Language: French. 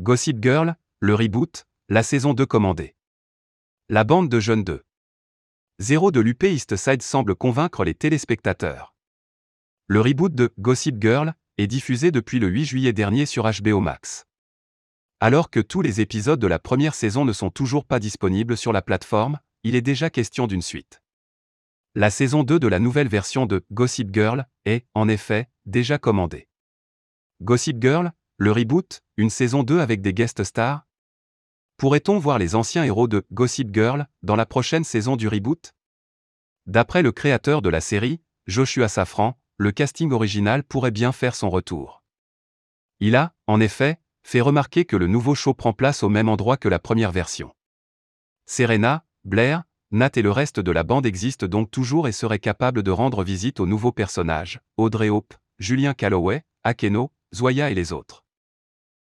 Gossip Girl, le reboot, la saison 2 commandée. La bande de jeunes 2. Zéro de l'UP East Side semble convaincre les téléspectateurs. Le reboot de Gossip Girl est diffusé depuis le 8 juillet dernier sur HBO Max. Alors que tous les épisodes de la première saison ne sont toujours pas disponibles sur la plateforme, il est déjà question d'une suite. La saison 2 de la nouvelle version de Gossip Girl est, en effet, déjà commandée. Gossip Girl, le reboot, une saison 2 avec des guest stars Pourrait-on voir les anciens héros de Gossip Girl dans la prochaine saison du reboot? D'après le créateur de la série, Joshua Safran, le casting original pourrait bien faire son retour. Il a, en effet, fait remarquer que le nouveau show prend place au même endroit que la première version. Serena, Blair, Nat et le reste de la bande existent donc toujours et seraient capables de rendre visite aux nouveaux personnages, Audrey Hope, Julien Calloway, Akeno, Zoya et les autres.